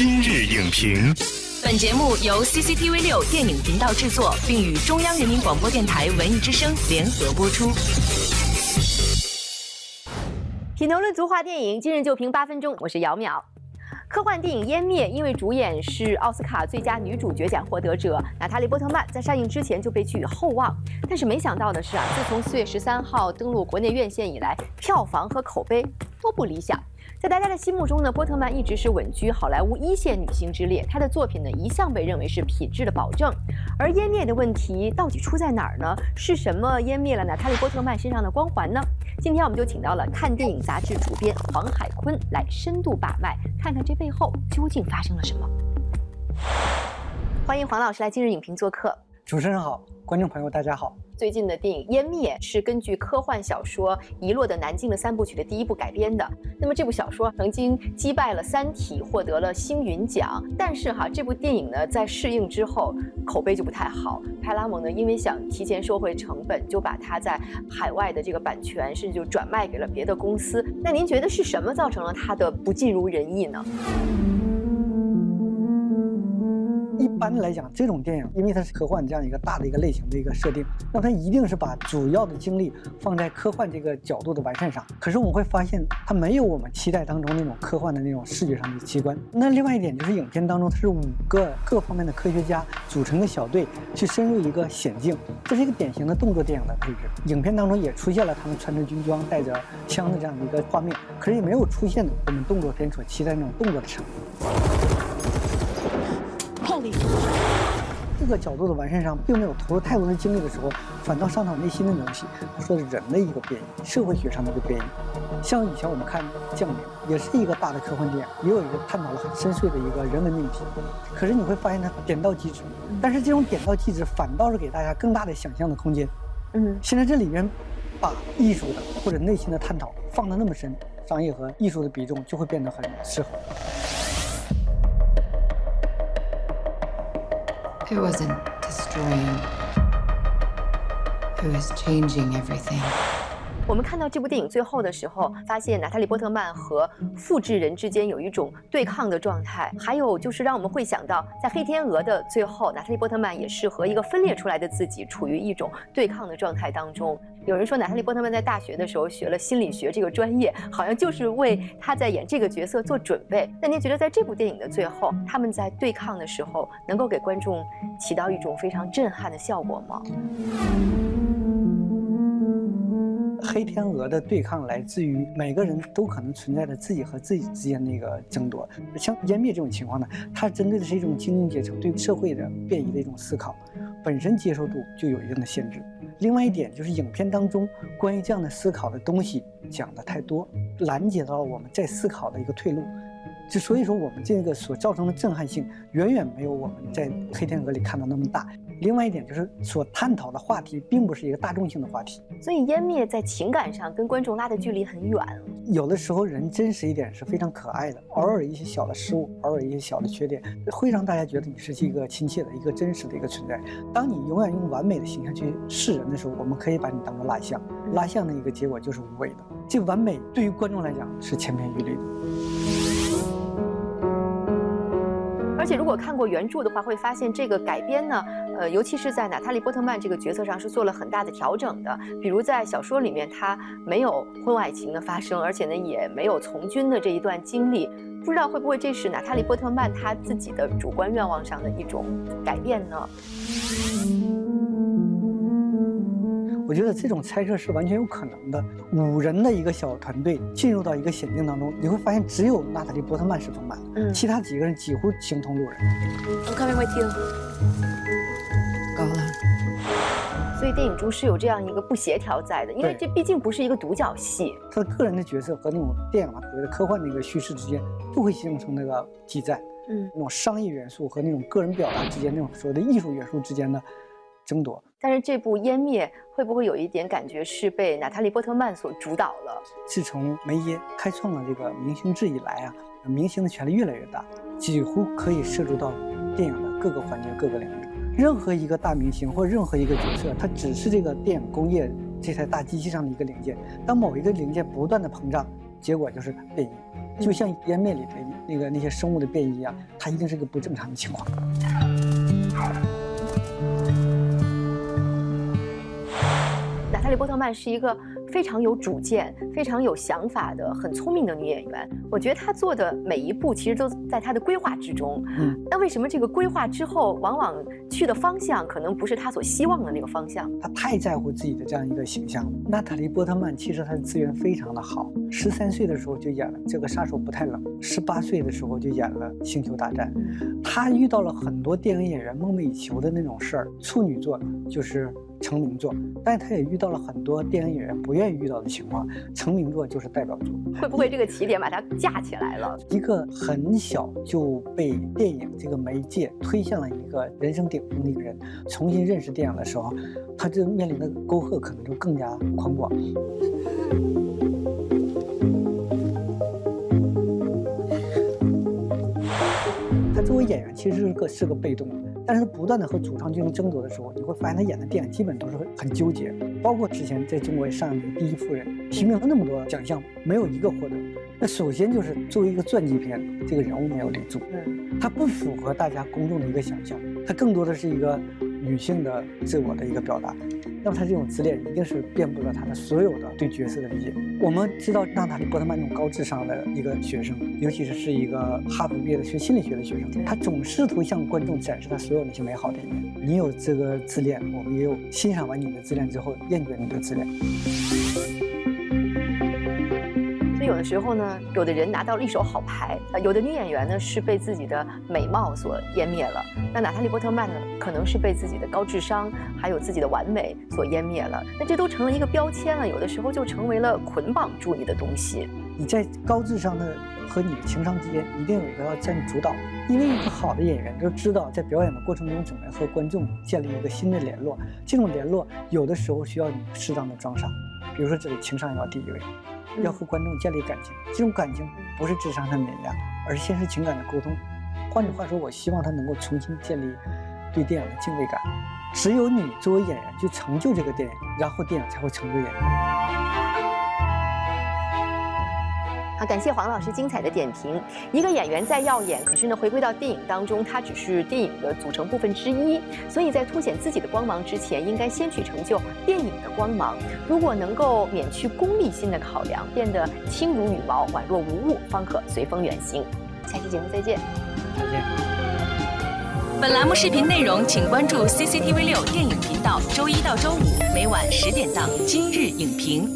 今日影评，本节目由 CCTV 六电影频道制作，并与中央人民广播电台文艺之声联合播出。品头论足话电影，今日就评八分钟。我是姚淼。科幻电影《湮灭》因为主演是奥斯卡最佳女主角奖获得者娜塔莉波特曼，在上映之前就被寄予厚望。但是没想到的是啊，自从四月十三号登陆国内院线以来，票房和口碑都不理想。在大家的心目中呢，波特曼一直是稳居好莱坞一线女星之列。她的作品呢，一向被认为是品质的保证。而湮灭的问题到底出在哪儿呢？是什么湮灭了娜塔莉波特曼身上的光环呢？今天我们就请到了看电影杂志主编黄海坤来深度把脉，看看这背后究竟发生了什么。欢迎黄老师来今日影评做客。主持人好，观众朋友大家好。最近的电影《湮灭》是根据科幻小说《遗落的南京》的三部曲的第一部改编的。那么这部小说曾经击败了《三体》，获得了星云奖。但是哈，这部电影呢在试映之后口碑就不太好。派拉蒙呢因为想提前收回成本，就把它在海外的这个版权甚至就转卖给了别的公司。那您觉得是什么造成了它的不尽如人意呢？一般来讲，这种电影因为它是科幻这样一个大的一个类型的一个设定，那它一定是把主要的精力放在科幻这个角度的完善上。可是我们会发现，它没有我们期待当中那种科幻的那种视觉上的奇观。那另外一点就是，影片当中它是五个各方面的科学家组成的小队去深入一个险境，这是一个典型的动作电影的配置。影片当中也出现了他们穿着军装、带着枪的这样的一个画面，可是也没有出现我们动作片所期待那种动作的这个角度的完善上，并没有投入太多的精力的时候，反倒伤到内心的东西。说的人的一个变异，社会学上的一个变异。像以前我们看《降临》，也是一个大的科幻电影，也有一个探讨了很深邃的一个人文命题。可是你会发现它点到即止，但是这种点到即止，反倒是给大家更大的想象的空间。嗯，现在这里面把艺术的或者内心的探讨放得那么深，商业和艺术的比重就会变得很失衡。Who wasn't destroying? Who is changing everything? 我们看到这部电影最后的时候，发现娜塔莉波特曼和复制人之间有一种对抗的状态。还有就是让我们会想到，在黑天鹅的最后，娜塔莉波特曼也是和一个分裂出来的自己处于一种对抗的状态当中。有人说，娜塔莉波特曼在大学的时候学了心理学这个专业，好像就是为她在演这个角色做准备。那您觉得在这部电影的最后，他们在对抗的时候，能够给观众起到一种非常震撼的效果吗？黑天鹅的对抗来自于每个人都可能存在着自己和自己之间的一个争夺。像湮灭这种情况呢，它针对的是一种精英阶层对社会的变异的一种思考，本身接受度就有一定的限制。另外一点就是影片当中关于这样的思考的东西讲的太多，拦截到了我们在思考的一个退路。就所以说，我们这个所造成的震撼性远远没有我们在黑天鹅里看到那么大。另外一点就是所探讨的话题并不是一个大众性的话题，所以湮灭在情感上跟观众拉的距离很远。有的时候人真实一点是非常可爱的，偶尔一些小的失误，偶尔一些小的缺点，会让大家觉得你是一个亲切的一个真实的一个存在。当你永远用完美的形象去示人的时候，我们可以把你当做蜡像，蜡像的一个结果就是无味的。这完美对于观众来讲是千篇一律的。而且，如果看过原著的话，会发现这个改编呢，呃，尤其是在娜塔莉波特曼这个角色上是做了很大的调整的。比如在小说里面，她没有婚外情的发生，而且呢，也没有从军的这一段经历。不知道会不会这是娜塔莉波特曼她自己的主观愿望上的一种改变呢？我觉得这种猜测是完全有可能的。五人的一个小团队进入到一个险境当中，你会发现只有娜塔莉波特曼是丰满的，其他几个人几乎形同路人。电影中是有这样一个不协调在的，因为这毕竟不是一个独角戏。他的个人的角色和那种电影啊，所谓的科幻的一个叙事之间，都会形成那个挤在，嗯，那种商业元素和那种个人表达之间，那种所谓的艺术元素之间的争夺。但是这部《湮灭》会不会有一点感觉是被娜塔莉波特曼所主导了？自从梅耶开创了这个明星制以来啊，明星的权力越来越大，几乎可以涉足到电影的各个环节、各个领域。任何一个大明星或任何一个角色，它只是这个电影工业这台大机器上的一个零件。当某一个零件不断的膨胀，结果就是变异。就像《湮灭》里的那个那些生物的变异一样，它一定是个不正常的情况。娜塔莉波特曼是一个非常有主见、非常有想法的、很聪明的女演员。我觉得她做的每一步其实都在她的规划之中。嗯，那为什么这个规划之后，往往去的方向可能不是她所希望的那个方向？她太在乎自己的这样一个形象了。娜塔莉波特曼其实她的资源非常的好，十三岁的时候就演了这个杀手不太冷，十八岁的时候就演了星球大战。她遇到了很多电影演员梦寐以求的那种事儿，处女座就是成名作，但是他也遇到了很多电影演员不愿意遇到的情况，成名作就是代表作。会不会这个起点把它架起来了？一个很小就被电影这个媒介推向了一个人生顶峰的一个人，重新认识电影的时候，他这面临的沟壑可能就更加宽广。他作为演员其实是个是个被动的，但是不断的和主创进行争夺的时候，你会发现他演的电影基本都是很纠结，包括之前在中国上映的《第一夫人》，提名了那么多奖项，没有一个获得。那首先就是作为一个传记片，这个人物没有立足，嗯，它不符合大家公众的一个想象，它更多的是一个女性的自我的一个表达。那么他这种自恋一定是遍布了他的所有的对角色的理解。我们知道娜塔莉波特曼这种高智商的一个学生，尤其是是一个哈佛毕业的学心理学的学生，他总试图向观众展示他所有那些美好的一面。你有这个自恋，我们也有欣赏完你的自恋之后厌倦你的自恋。有的时候呢，有的人拿到了一手好牌，呃，有的女演员呢是被自己的美貌所湮灭了。那娜塔莉波特曼呢，可能是被自己的高智商还有自己的完美所湮灭了。那这都成了一个标签了，有的时候就成为了捆绑住你的东西。你在高智商的和你的情商之间，一定有一个要占主导。因为一个好的演员都知道在表演的过程中怎么和观众建立一个新的联络。这种联络有的时候需要你适当的装傻，比如说这里情商要第一位。要和观众建立感情，这种感情不是智商的碾压，而是现实情感的沟通。换句话说，我希望他能够重新建立对电影的敬畏感。只有你作为演员去成就这个电影，然后电影才会成就演员。好，感谢黄老师精彩的点评。一个演员再耀眼，可是呢，回归到电影当中，他只是电影的组成部分之一。所以在凸显自己的光芒之前，应该先去成就电影的光芒。如果能够免去功利心的考量，变得轻如羽毛、宛若无物，方可随风远行。下期节目再见。再见。本栏目视频内容，请关注 CCTV 六电影频道，周一到周五每晚十点档《今日影评》。